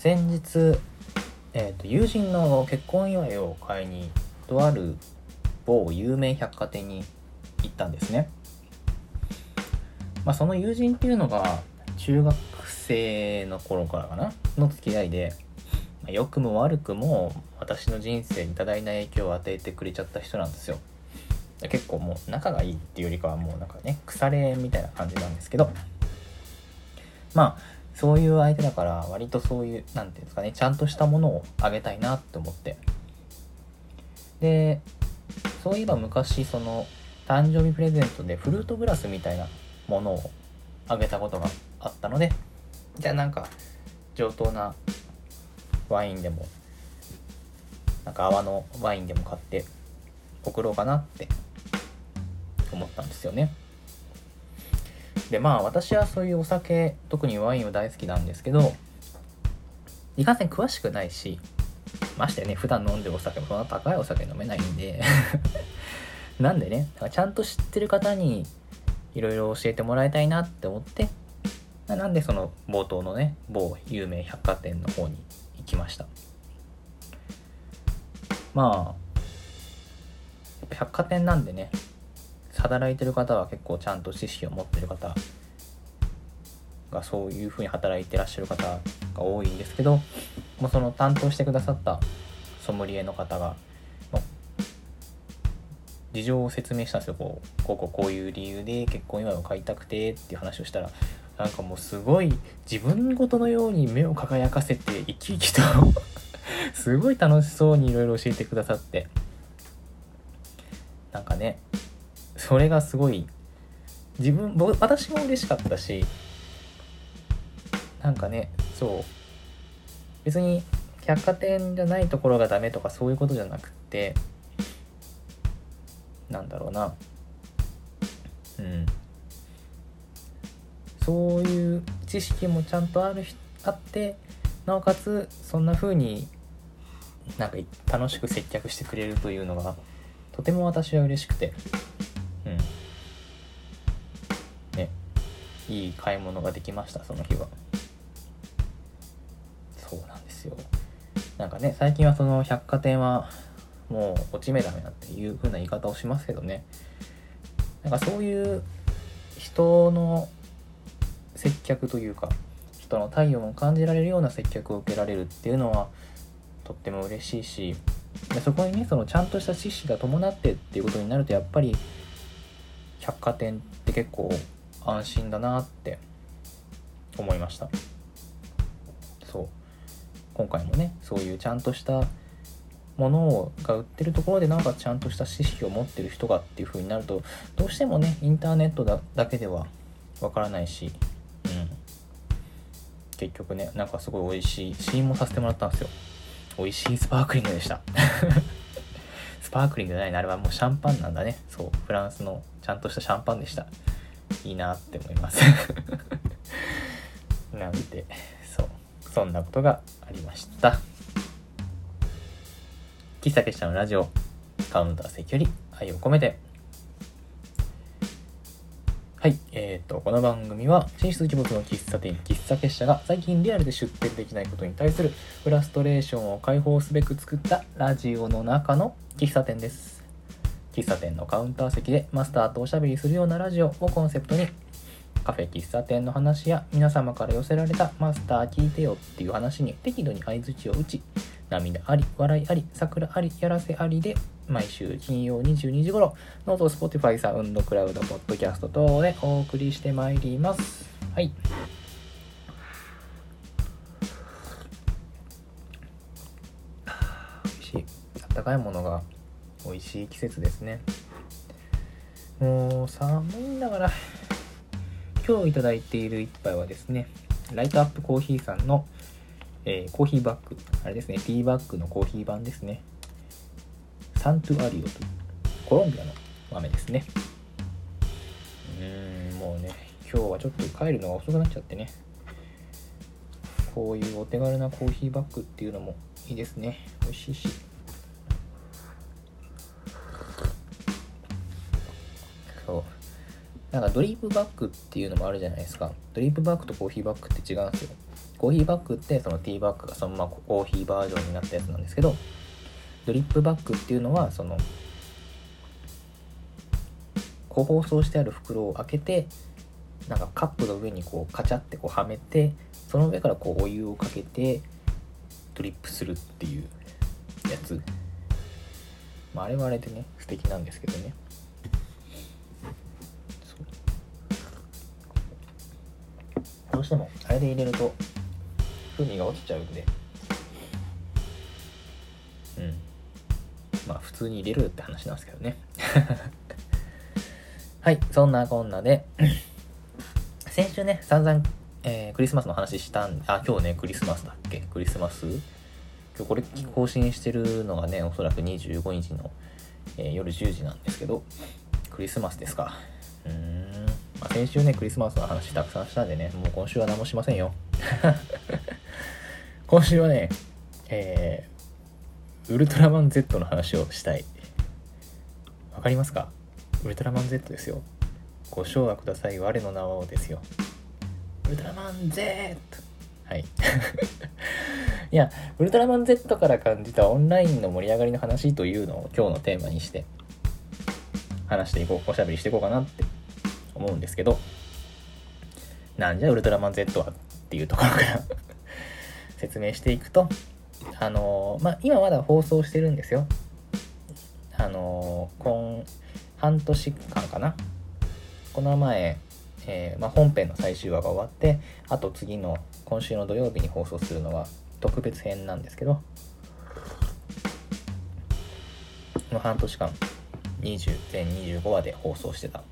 先日、えーと、友人の結婚祝いを買いにとある某有名百貨店に行ったんですね。まあ、その友人っていうのが中学生の頃からかな？の付き合いで、ま、良くも悪くも私の人生に多大な影響を与えてくれちゃった人なんですよ。結構もう仲がいいっていうよりかはもうなんかね腐れみたいな感じなんですけどまあそういう相手だから割とそういう何て言うんですかねちゃんとしたものをあげたいなって思ってでそういえば昔その誕生日プレゼントでフルートグラスみたいなものをあげたことがあったのでじゃあなんか上等なワインでもなんか泡のワインでも買って送ろうかなって思ったんですよね。でまあ私はそういうお酒特にワインは大好きなんですけどいかんせん詳しくないしましてね普段飲んでるお酒もそんな高いお酒飲めないんで なんでねだからちゃんと知ってる方にいろいろ教えてもらいたいなって思ってなんでその冒頭のね某有名百貨店の方に行きました。まあ百貨店なんでね働いてる方は結構ちゃんと知識を持ってる方がそういうふうに働いてらっしゃる方が多いんですけどもうその担当してくださったソムリエの方が事情を説明したんですよ。こうこうこうこういう理由で結婚祝いを買いたくてっていう話をしたらなんかもうすごい自分事のように目を輝かせて生き生きとすごい楽しそうにいろいろ教えてくださってなんかねそれがすごい自分私も嬉しかったしなんかねそう。別に百貨店じゃないところがダメとかそういうことじゃなくてなんだろうな。うん。そういう知識もちゃんとあるあってなおかつそんな風になんか楽しく接客してくれるというのがとても私は嬉しくて。うん。ね。いい買い物ができましたその日は。そうなんですよ。なんかね最近はその百貨店はもう落ち目だめだっていう風な言い方をしますけどね。なんかそういう人の接客というか人の体温を感じられるような接客を受けられるっていうのはとっても嬉しいしでそこにねそのちゃんとした知識が伴ってっていうことになるとやっぱり百貨店って結構安心だなって思いました。そう。今回もねそういうちゃんとしたものが売ってるところでなんかちゃんとした知識を持ってる人がっていう風になるとどうしてもねインターネットだだけではわからないし、うん、結局ねなんかすごい美味しい試飲もさせてもらったんですよ。美味しいスパークリングでした。スパークリングじゃないなあれはもうシャンパンなんだね。そう。フランスのちゃんとしたシャンパンでした。いいなって思います。なんて。そう。そんなことがありました。喫茶結社のラジオ。カウンター席より愛を込めて。はい。えっ、ー、と、この番組は、進出鬼没の喫茶店、喫茶結社が最近リアルで出店できないことに対するフラストレーションを解放すべく作ったラジオの中の喫茶店です。喫茶店のカウンター席でマスターとおしゃべりするようなラジオをコンセプトに、カフェ喫茶店の話や皆様から寄せられたマスター聞いてよっていう話に適度に相づちを打ち、涙あり、笑いあり、桜あり、やらせありで毎週金曜22時頃、 note、Spotify、SoundCloud、ポッドキャスト等でお送りしてまいります。はい。美味しい。あったかいものが美味しい季節ですね。もう寒いんだから、今日いただいている一杯はですね、ライトアップコーヒーさんの、えー、コーヒーバッグ。あれですね、ティーバッグのコーヒー版ですね。サントゥアリオというコロンビアの豆ですね。うーんもうね今日はちょっと帰るのが遅くなっちゃってね。こういうお手軽なコーヒーバッグっていうのもいいですね。美味しいし。そう。なんかドリップバッグっていうのもあるじゃないですか。ドリップバッグとコーヒーバッグって違うんですよ。コーヒーバッグってそのティーバッグがそのままコーヒーバージョンになったやつなんですけどドリップバッグっていうのはその個包装してある袋を開けてなんかカップの上にこうカチャってこうはめてその上からこうお湯をかけてドリップするっていうやつ、まあ、あれはあれでね素敵なんですけどね。どうしてもあれで入れると風味が落ちちゃうんで。うん。まあ普通に入れるって話なんですけどね。はいそんなこんなで。先週ね散々、えー、クリスマスの話したんあ今日ねクリスマスだっけ？クリスマス？今日これ更新してるのがねおそらく25日の、えー、夜10時なんですけどクリスマスですか。うーん。まあ、先週ねクリスマスの話たくさんしたんでねもう今週は何もしませんよ。今週はねえー、ウルトラマン Z の話をしたい。わかりますか？ウルトラマン Z ですよ。ご唱和ください。我の名をですよ。ウルトラマン Z はい。いやウルトラマン Z から感じたオンラインの盛り上がりの話というのを今日のテーマにして話していこう。おしゃべりしていこうかなって思うんですけど。なんじゃウルトラマン Z はっていうところから。説明していくとあのー、まあ今まだ放送してるんですよ。あのー、今半年間かな。この前、えー、まあ、本編の最終話が終わってあと次の今週の土曜日に放送するのは特別編なんですけどこの半年間20全25話で放送してた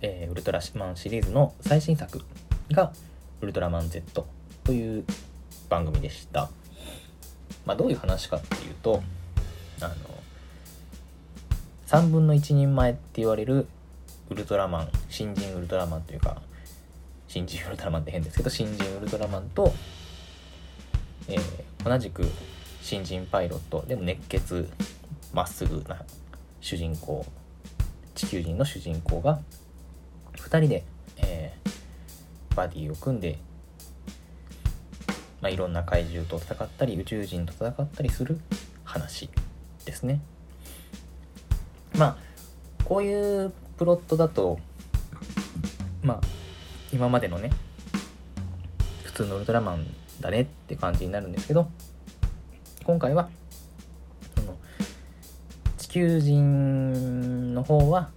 えー、ウルトラマンシリーズの最新作がウルトラマン Z という番組でした。まあ、どういう話かっていうと、あの、3分の1人前って言われるウルトラマン、新人ウルトラマンというか、新人ウルトラマンって変ですけど、新人ウルトラマンと、えー、同じく新人パイロット、でも熱血、まっすぐな主人公、地球人の主人公が2人で、バディを組んで、まあ、いろんな怪獣と戦ったり宇宙人と戦ったりする話ですね。まあこういうプロットだとまあ今までのね普通のウルトラマンだねって感じになるんですけど今回はその地球人の方は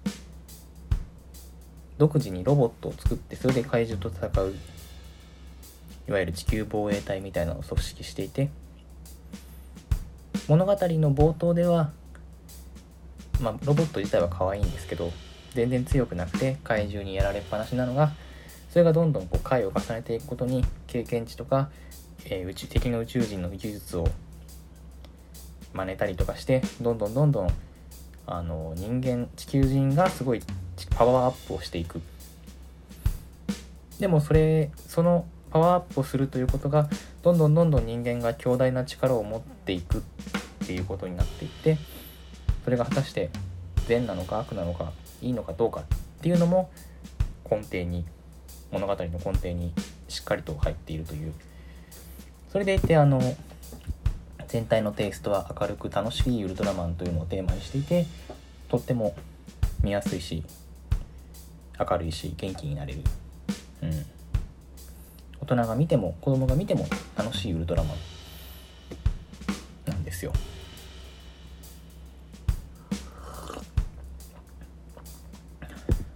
独自にロボットを作ってそれで怪獣と戦ういわゆる地球防衛隊みたいなのを組織していて物語の冒頭ではまあロボット自体は可愛いんですけど全然強くなくて怪獣にやられっぱなしなのがそれがどんどんこう回を重ねていくことに経験値とか、えー、宇宙敵の宇宙人の技術を真似たりとかしてどんどんどんどんあの人間地球人がすごいパワーアップをしていく。でもそれそのパワーアップをするということがどんどんどんどん人間が強大な力を持っていくっていうことになっていってそれが果たして善なのか悪なのかいいのかどうかっていうのも根底に物語の根底にしっかりと入っているという。それでいてあの全体のテイストは明るく楽しいウルトラマンというのをテーマにしていてとっても見やすいし明るいし元気になれる、うん、大人が見ても子供が見ても楽しいウルトラマン。なんですよ。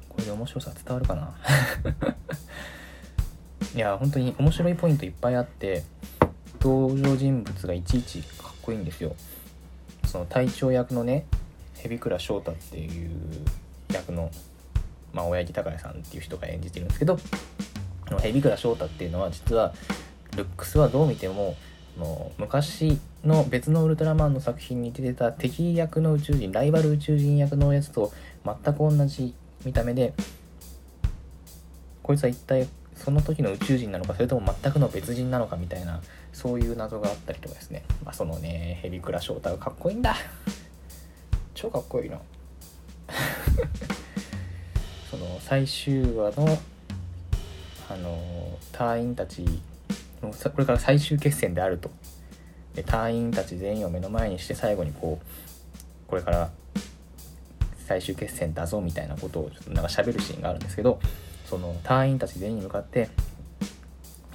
これで面白さ伝わるかな？いや本当に面白いポイントいっぱいあって登場人物がいちいちかっこいいんですよ。その隊長役のね蛇倉翔太っていう役のまあ、親父高谷さんっていう人が演じてるんですけど蛇倉翔太っていうのは実はルックスはどう見てもの昔の別のウルトラマンの作品に出てた敵役の宇宙人ライバル宇宙人役のやつと全く同じ見た目でこいつは一体その時の宇宙人なのかそれとも全くの別人なのかみたいなそういう謎があったりとかですね。まあそのねヘビクラ翔太がかっこいいんだ。超かっこいいな。その最終話のあの隊員たちこれから最終決戦であると。で隊員たち全員を目の前にして最後にこうこれから最終決戦だぞみたいなことをちょっとなんか喋るシーンがあるんですけどその隊員たち全員に向かって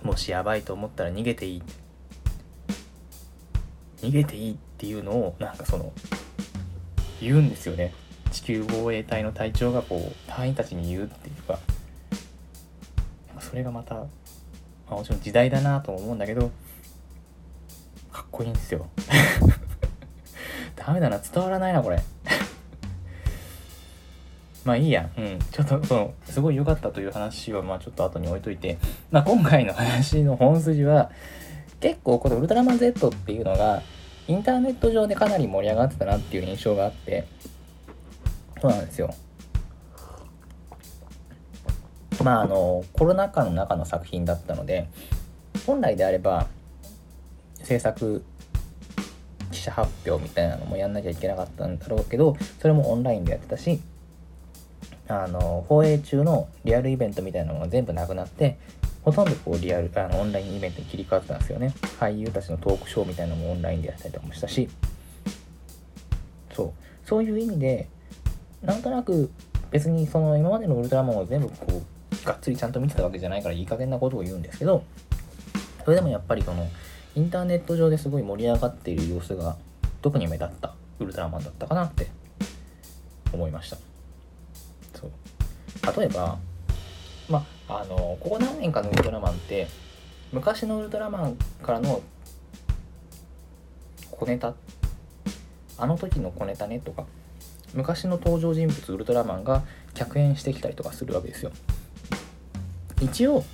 もしやばいと思ったら逃げていい。逃げていいっていうのをなんかその言うんですよね。地球防衛隊の隊長がこう隊員たちに言うっていうかそれがまた、まあ、もちろん時代だなと思うんだけどかっこいいんですよ。ダメだな伝わらないなこれ。まあいいや、うん、ちょっとそのすごい良かったという話はまあちょっと後に置いといて、まあ、今回の話の本筋は結構このウルトラマン Z っていうのがインターネット上でかなり盛り上がってたなっていう印象があってそうなんですよ。まああのコロナ禍の中の作品だったので本来であれば制作記者発表みたいなのもやんなきゃいけなかったんだろうけどそれもオンラインでやってたしあの放映中のリアルイベントみたいなのが全部なくなってほとんどこうリアルあのオンラインイベントに切り替わってたんですよね。俳優たちのトークショーみたいなのもオンラインでやったりとかもしたし。そう。そういう意味でなんとなく別にその今までのウルトラマンを全部こうがっつりちゃんと見てたわけじゃないからいい加減なことを言うんですけどそれでもやっぱりそのインターネット上ですごい盛り上がっている様子が特に目立ったウルトラマンだったかなって思いました。そう。例えばまあのここ何年かのウルトラマンって昔のウルトラマンからの小ネタあの時の小ネタねとか昔の登場人物ウルトラマンが客演してきたりとかするわけですよ。一応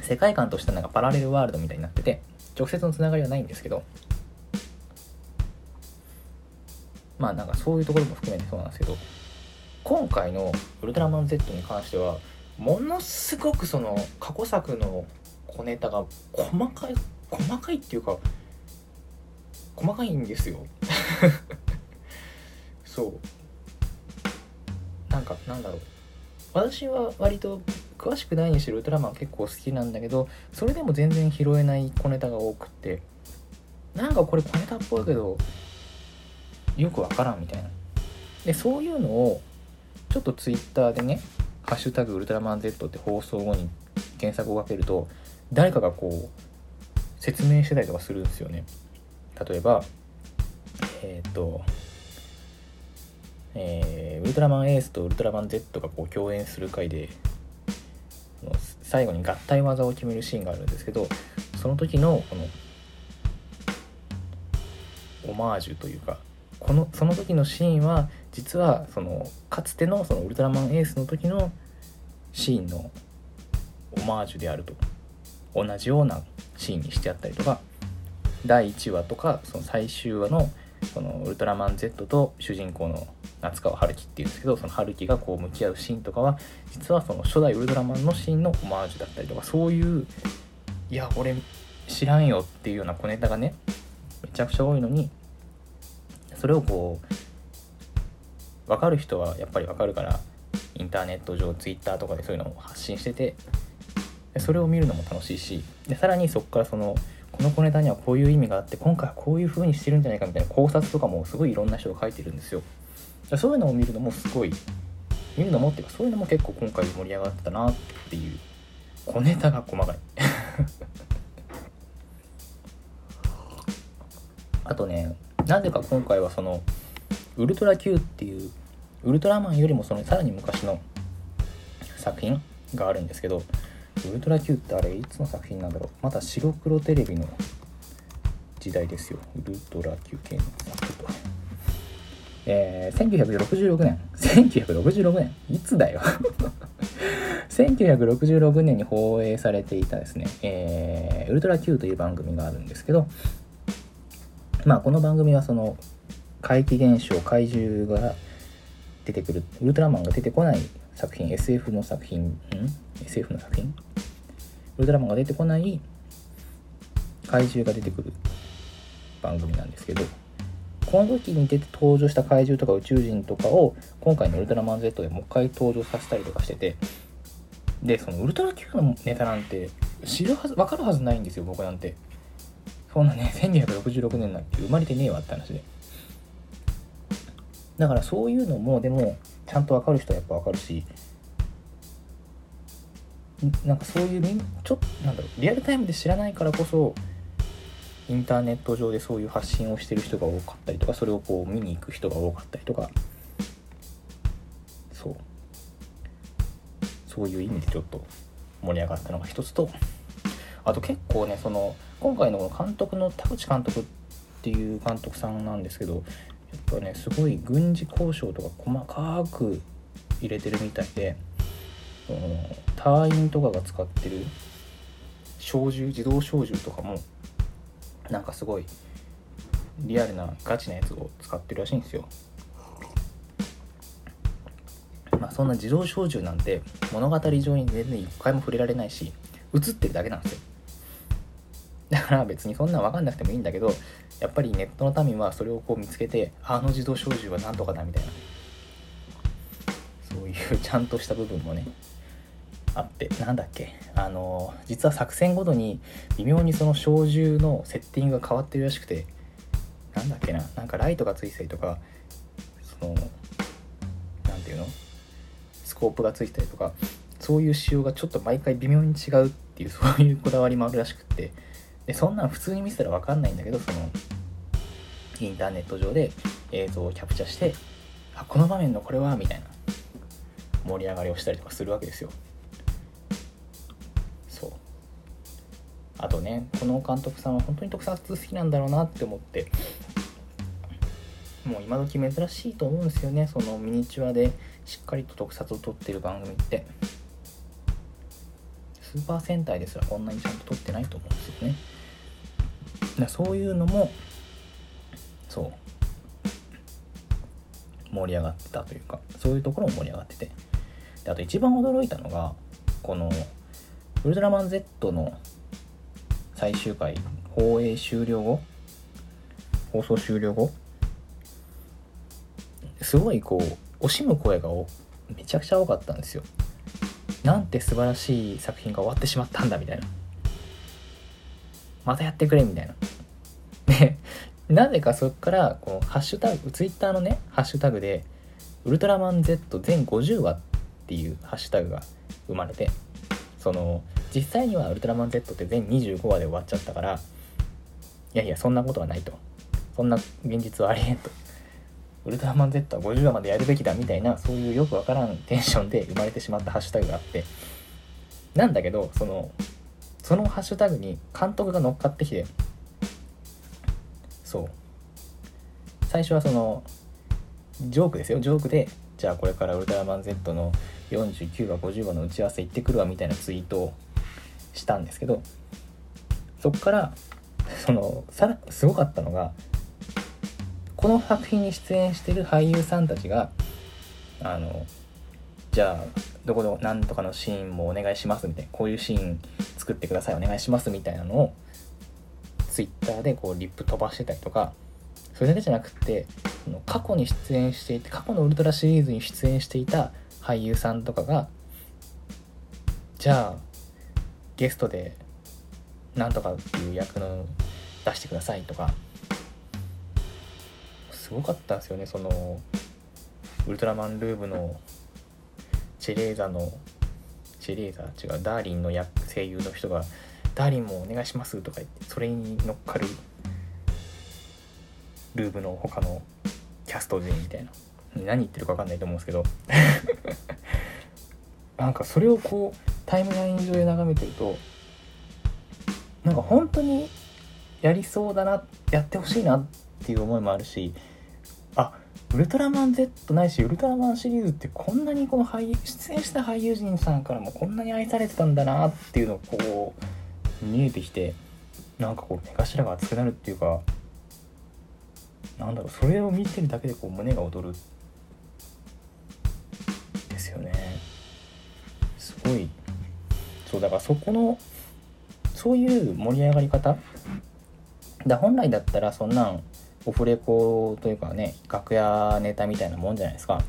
世界観としてなんかパラレルワールドみたいになってて直接のつながりはないんですけどまあなんかそういうところも含めてそうなんですけど今回の「ウルトラマン Z」に関してはものすごくその過去作の小ネタが細かい細かいっていうか細かいんですよ。そう。なんかなんだろう。私は割と詳しくないにしろウルトラマン結構好きなんだけどそれでも全然拾えない小ネタが多くって。なんかこれ小ネタっぽいけどよくわからんみたいな。でそういうのをちょっとツイッターでね「ハッシュタグウルトラマン Z」って放送後に検索をかけると誰かがこう説明してたりとかするんですよね。例えばえっ、ー、とえー、ウルトラマンエースとウルトラマン Z がこう共演する回で最後に合体技を決めるシーンがあるんですけどその時のこのオマージュというかこのその時のシーンは実はそのかつてのそのウルトラマンエースの時のシーンのオマージュであると。同じようなシーンにしてあったりとか第1話とかその最終話のそのウルトラマン Z と主人公の夏川春樹っていうんですけどその春樹がこう向き合うシーンとかは実はその初代ウルトラマンのシーンのオマージュだったりとかそういういや俺知らんよっていうような小ネタがねめちゃくちゃ多いのにそれをこう分かる人はやっぱり分かるからインターネット上 Twitter とかでそういうのを発信しててそれを見るのも楽しいしでさらにそこからそのこの小ネタにはこういう意味があって今回はこういう風にしてるんじゃないかみたいな考察とかもすごいいろんな人が書いてるんですよ。そういうのを見るのもすごい見るのもっていうかそういうのも結構今回盛り上がったなっていう小ネタが細かい。あとねなぜか今回はそのウルトラ Q っていうウルトラマンよりもそのさらに昔の作品があるんですけどウルトラ Q ってあれいつの作品なんだろう？また白黒テレビの時代ですよ。ウルトラ Q 系の作とえー、1966年。1966年。いつだよ。1966年に放映されていたですね、えー、ウルトラ Q という番組があるんですけどまあこの番組はその怪奇現象怪獣が出てくるウルトラマンが出てこない作品 SF の作品ん？SF の作品？ウルトラマンが出てこない怪獣が出てくる番組なんですけどこの時に出て登場した怪獣とか宇宙人とかを今回のウルトラマン Z でもう一回登場させたりとかしててでそのウルトラ Q のネタなんて知るはず分かるはずないんですよ僕なんて。そんなね1966年なんて生まれてねえわって話で。だからそういうのもでもちゃんと分かる人はやっぱ分かるしなんかそういうちょっとなんだろうリアルタイムで知らないからこそインターネット上でそういう発信をしてる人が多かったりとかそれをこう見に行く人が多かったりとかそう。そういう意味でちょっと盛り上がったのが一つと。あと結構ねその今回の監督の田口監督っていう監督さんなんですけどやっぱねすごい軍事交渉とか細かく入れてるみたいで隊員とかが使ってる小銃自動小銃とかもなんかすごいリアルなガチなやつを使ってるらしいんですよ。まあそんな自動小銃なんて物語上に全然一回も触れられないし映ってるだけなんですよ。だから別にそんなん分かんなくてもいいんだけどやっぱりネットの民はそれをこう見つけてあの自動小銃はなんとかだみたいな。そういうちゃんとした部分もねあってなんだっけあの実は作戦ごとに微妙にその小銃のセッティングが変わってるらしくてなんだっけななんかライトがついたりとかその何ていうのスコープがついたりとかそういう仕様がちょっと毎回微妙に違うっていうそういうこだわりもあるらしくってでそんなん普通に見せたら分かんないんだけどそのインターネット上で映像をキャプチャしてあこの場面のこれはみたいな盛り上がりをしたりとかするわけですよ。あとねこの監督さんは本当に特撮好きなんだろうなって思ってもう今時珍しいと思うんですよねそのミニチュアでしっかりと特撮を撮ってる番組って。スーパー戦隊ですらこんなにちゃんと撮ってないと思うんですよね。だそういうのもそう盛り上がってたというかそういうところも盛り上がってて。であと一番驚いたのがこのウルトラマン Z の最終回放映終了後？放送終了後？すごいこう惜しむ声がめちゃくちゃ多かったんですよ。なんて素晴らしい作品が終わってしまったんだみたいな。またやってくれみたいな。でなぜかそっからこのハッシュタグツイッターのねハッシュタグでウルトラマン Z 全50話っていうハッシュタグが生まれてその実際にはウルトラマン Z って全25話で終わっちゃったからいやいやそんなことはないと。そんな現実はありえんと。ウルトラマン Z は50話までやるべきだみたいなそういうよくわからんテンションで生まれてしまったハッシュタグがあって。なんだけどそのそのハッシュタグに監督が乗っかってきてそう。最初はそのジョークですよ。ジョークでじゃあこれからウルトラマン Z の49話50話の打ち合わせ行ってくるわみたいなツイートをしたんですけどそっからそのさらすごかったのがこの作品に出演してる俳優さんたちがあのじゃあどこのなんとかのシーンもお願いしますみたいなこういうシーン作ってくださいお願いしますみたいなのを Twitter でこうリップ飛ばしてたりとかそれだけじゃなくてその過去に出演していて過去のウルトラシリーズに出演していた俳優さんとかがじゃあゲストでなんとかっていう役の出してくださいとかすごかったんですよねそのウルトラマンルーブのチェレーザのチェレーザ違うダーリンの役声優の人が「ダーリンもお願いします」とか言ってそれに乗っかるルーブの他のキャスト陣みたいな。何言ってるか分かんないと思うんですけど。なんかそれをこうタイムライン上で眺めてるとなんか本当にやりそうだなやってほしいなっていう思いもあるしあウルトラマン Z ないしウルトラマンシリーズってこんなにこの俳優出演した俳優陣さんからもこんなに愛されてたんだなっていうのをこう見えてきてなんかこう目頭が熱くなるっていうかなんだろうそれを見てるだけでこう胸が躍る。そうだからそこのそういう盛り上がり方だ本来だったらそんなんオフレコというかね楽屋ネタみたいなもんじゃないですか。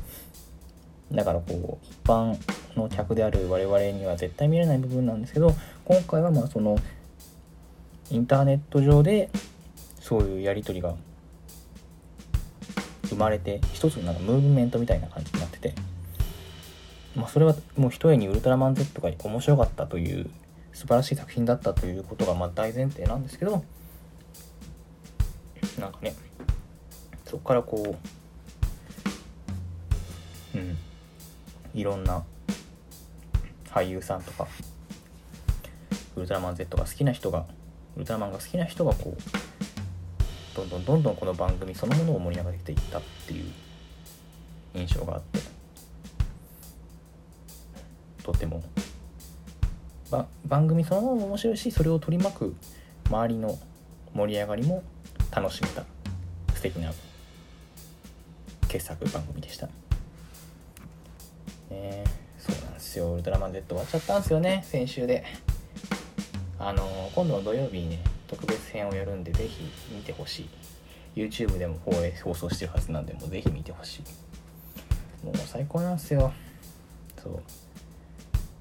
だからこう一般の客である我々には絶対見れない部分なんですけど今回はまあそのインターネット上でそういうやり取りが生まれて一つのなんかムーブメントみたいな感じになってて、まあ、それはもう一重にウルトラマン Z が面白かったという素晴らしい作品だったということがまあ大前提なんですけどなんかねそこからこううんいろんな俳優さんとかウルトラマン Z が好きな人がウルトラマンが好きな人がこうどんどんどんどんこの番組そのものを盛り上げていったっていう印象があってとても。ば番組そのものも面白いしそれを取り巻く周りの盛り上がりも楽しめた。素敵な傑作番組でした。ねそうなんですよ。ウルトラマン Z 終わっちゃったんですよね先週で。あの今度の土曜日にね特別編をやるんでぜひ見てほしい。YouTube でも放映放送してるはずなんでもうぜひ見てほしい。もう最高なんですよ。そう。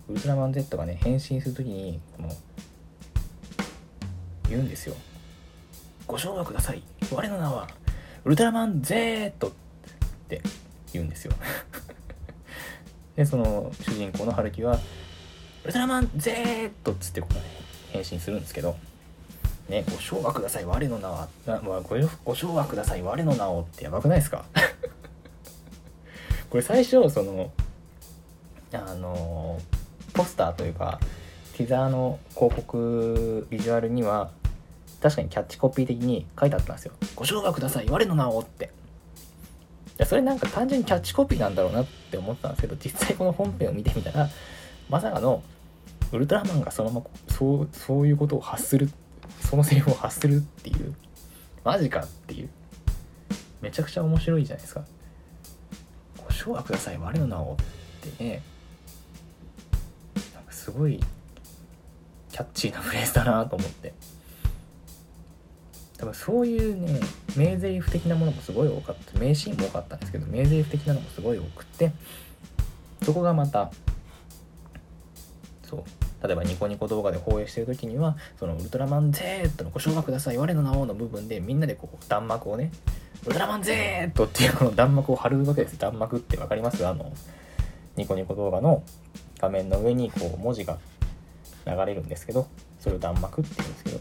ウルトラマン Z がね変身する時にこの言うんですよご唱和ください。我の名はウルトラマン Z って言うんですよ。でその主人公の春樹は「ウルトラマン Z!」っつってこう、ね、変身するんですけど「ねご唱和ください。我の名は」なまあ、ごご唱和ください。我の名を」ってやばくないですか？これ最初そのあのポスターというかティザーの広告ビジュアルには確かにキャッチコピー的に書いてあったんですよ「ご唱和ください我の名を」って。やそれなんか単純にキャッチコピーなんだろうなって思ったんですけど実際この本編を見てみたらまさかのウルトラマンがそのままそうそういうことを発するそのセリフを発するっていうマジかっていう。めちゃくちゃ面白いじゃないですか。ご唱和ください我の名をってね。すごいキャッチーなフレーズだなと思って。多分そういうね名台詞的なものもすごい多かった。名シーンも多かったんですけど名台詞的なのもすごい多くてそこがまたそう例えばニコニコ動画で放映してる時にはそのウルトラマン Z のご唱和ください我の名をの部分でみんなでこう弾幕をねウルトラマン Z っていうこの弾幕を貼るわけです弾幕って分かります？あのニコニコ動画の画面の上にこう文字が流れるんですけどそれを弾幕って言うんですけど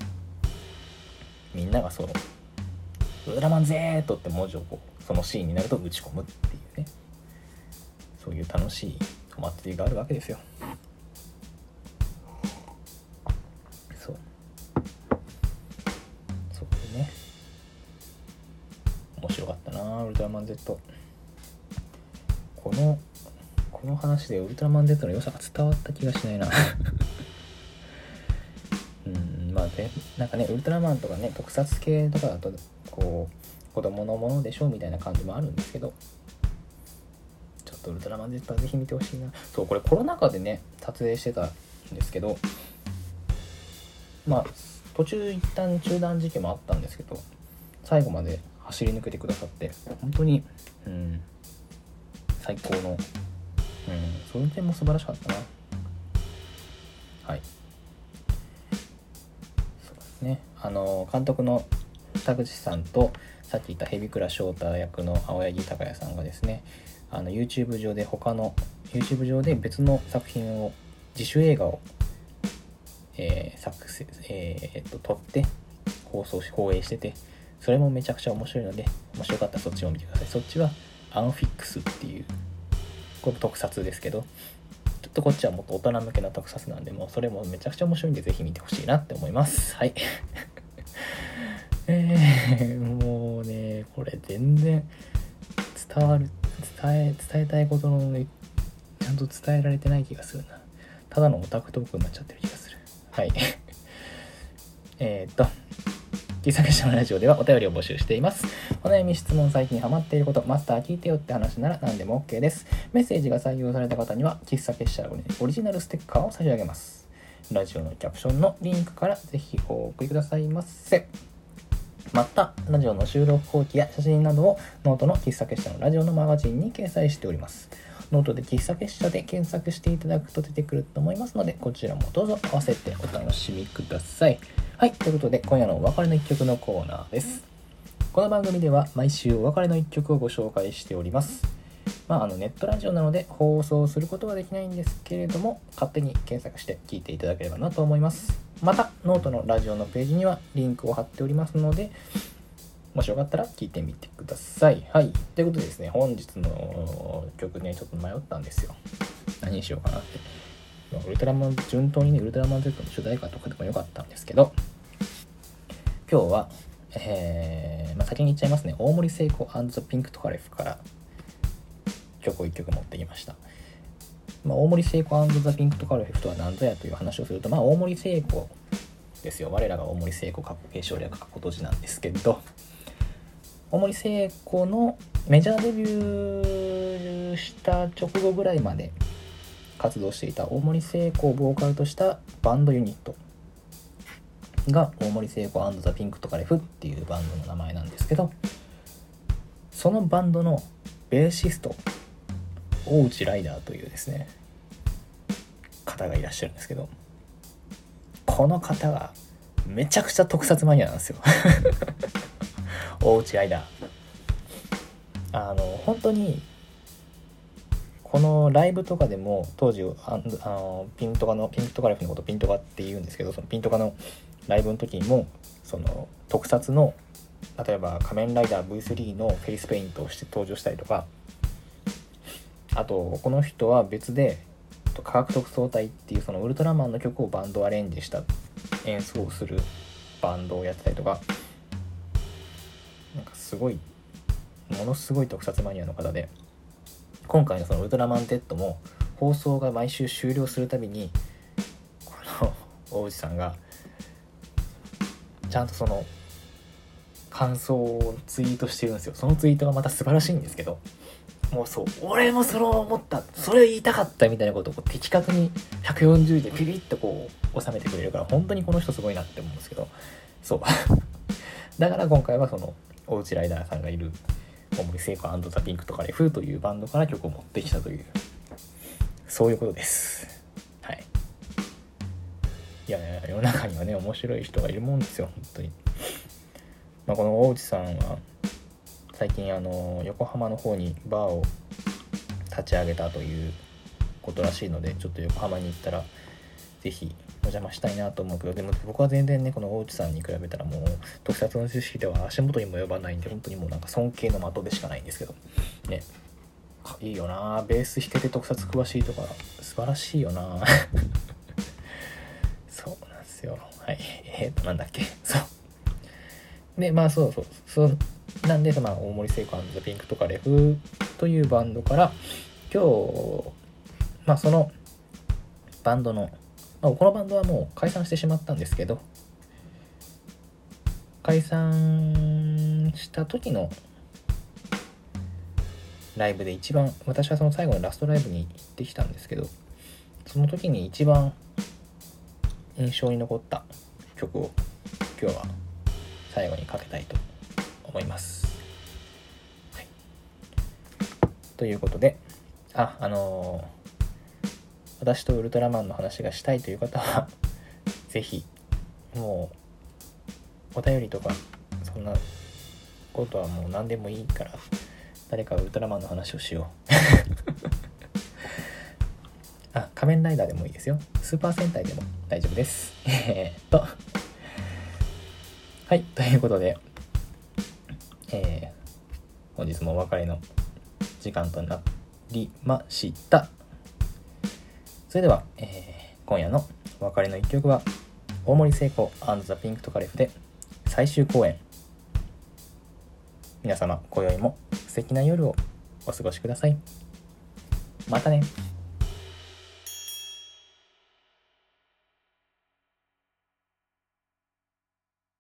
みんながそのウルトラマン Z って文字をこうそのシーンになると打ち込むっていうね。そういう楽しいお祭りがあるわけですよ。そう。そうね面白かったなウルトラマン Z このこの話でウルトラマン Z の良さが伝わった気がしないな。うんまあでなんかねウルトラマンとかね特撮系とかだとこう子供のものでしょみたいな感じもあるんですけどちょっとウルトラマン Z はぜひ見てほしいな。そうこれコロナ禍でね撮影してたんですけどまあ途中一旦中断時期もあったんですけど最後まで走り抜けてくださって本当にうん最高のその点も素晴らしかったな。はい。ね。あの監督の田口さんとさっき言った蛇倉翔太役の青柳孝也さんがですねあの YouTube 上で他の YouTube 上で別の作品を自主映画を、えー、作成、えー、っと撮って放送し放映しててそれもめちゃくちゃ面白いので面白かったらそっちを見てください。そっちはアンフィックスっていうこれ特撮ですけどちょっとこっちはもっと大人向けな特撮なんで、もうそれもめちゃくちゃ面白いんで、ぜひ見てほしいなって思います。はい。えー、もうね、これ全然伝わる、伝え、伝えたいことの、ちゃんと伝えられてない気がするな。ただのオタクトークになっちゃってる気がする。はい。えっと、小さくしたラジオではお便りを募集しています。お悩み、質問、最近ハマっていること、マスター聞いてよって話なら何でも OK です。メッセージが採用された方には、喫茶結社オリジナルステッカーを差し上げます。ラジオのキャプションのリンクからぜひお送りくださいませ。また、ラジオの収録後記や写真などをノートの喫茶結社のラジオのマガジンに掲載しております。ノートで喫茶結社で検索していただくと出てくると思いますので、こちらもどうぞ合わせてお楽しみください。はい、ということで今夜のお別れの一曲のコーナーです。この番組では毎週お別れの一曲をご紹介しております。まあ、あのネットラジオなので放送することはできないんですけれども、勝手に検索して聞いていただければなと思います。また、ノートのラジオのページにはリンクを貼っておりますので、もしよかったら聞いてみてください。はい。ということでですね、本日の曲ね、ちょっと迷ったんですよ。何にしようかなって。ウルトラマン、順当にね、ウルトラマン Z の主題歌とかでもよかったんですけど、今日は、えー、まあ、先に言っちゃいますね。大森聖子ザ・ピンクトカレフから曲を1曲持ってきました。まあ、大森聖子ザ・ピンクトカレフとは何ぞやという話をすると、まあ、大森聖子ですよ。我らが大森聖子過去継承略過去閉じなんですけど、大森聖子のメジャーデビューした直後ぐらいまで活動していた大森聖子をボーカルとしたバンドユニットが大森聖子ザ・ピンクとカレフっていうバンドの名前なんですけどそのバンドのベーシスト大内ライダーというですね方がいらっしゃるんですけどこの方がめちゃくちゃ特撮マニアなんですよ。大内間あの本当にこのライブとかでも当時ああのピントガのピントガレフのことピントガって言うんですけどそのピントガのライブの時にもその特撮の例えば「仮面ライダー V3」のフェイスペイントをして登場したりとかあとこの人は別で科学特捜隊っていうそのウルトラマンの曲をバンドアレンジした演奏をするバンドをやってたりとかすごいものすごい特撮マニアの方で今回のその「ウルトラマン Z」も放送が毎週終了するたびにこの大内さんがちゃんとその感想をツイートしてるんですよ。そのツイートがまた素晴らしいんですけどもうそう俺もそれを思ったそれを言いたかったみたいなことをこう的確に140でピピッとこう収めてくれるから本当にこの人すごいなって思うんですけどそう。だから今回はその大内ライダーさんがいる大森聖子ザ・ピンクとかレフというバンドから曲を持ってきたというそういうことです。はい。いや世の中にはね面白い人がいるもんですよ本当に。まあ、この大内さんは最近あの横浜の方にバーを立ち上げたということらしいのでちょっと横浜に行ったら是非お邪魔したいなと思うけどでも僕は全然ねこの大内さんに比べたらもう特撮の知識では足元にも及ばないんで本当にもうなんか尊敬の的でしかないんですけどね。いいよなベース弾けて特撮詳しいとか素晴らしいよな。そうなんですよ。はい。えっ、ー、となんだっけ。そう。でまあそうそう。そうなんで、まあ、大森聖子ザ・ピンクとかレフというバンドから今日まあそのバンドのまあ、このバンドはもう解散してしまったんですけど解散した時のライブで一番私はその最後のラストライブに行ってきたんですけどその時に一番印象に残った曲を今日は最後にかけたいと思います。はい、ということでああのー私とウルトラマンの話がしたいという方は 是非もうお便りとかそんなことはもう何でもいいから誰かウルトラマンの話をしよう。あ仮面ライダーでもいいですよ。スーパー戦隊でも大丈夫です。えっと。はいということでえー、本日もお別れの時間となりました。それでは、えー、今夜のお別れの一曲は大森聖子ザ・ピンクトカレフで最終公演。皆様今宵も素敵な夜をお過ごしください。またね。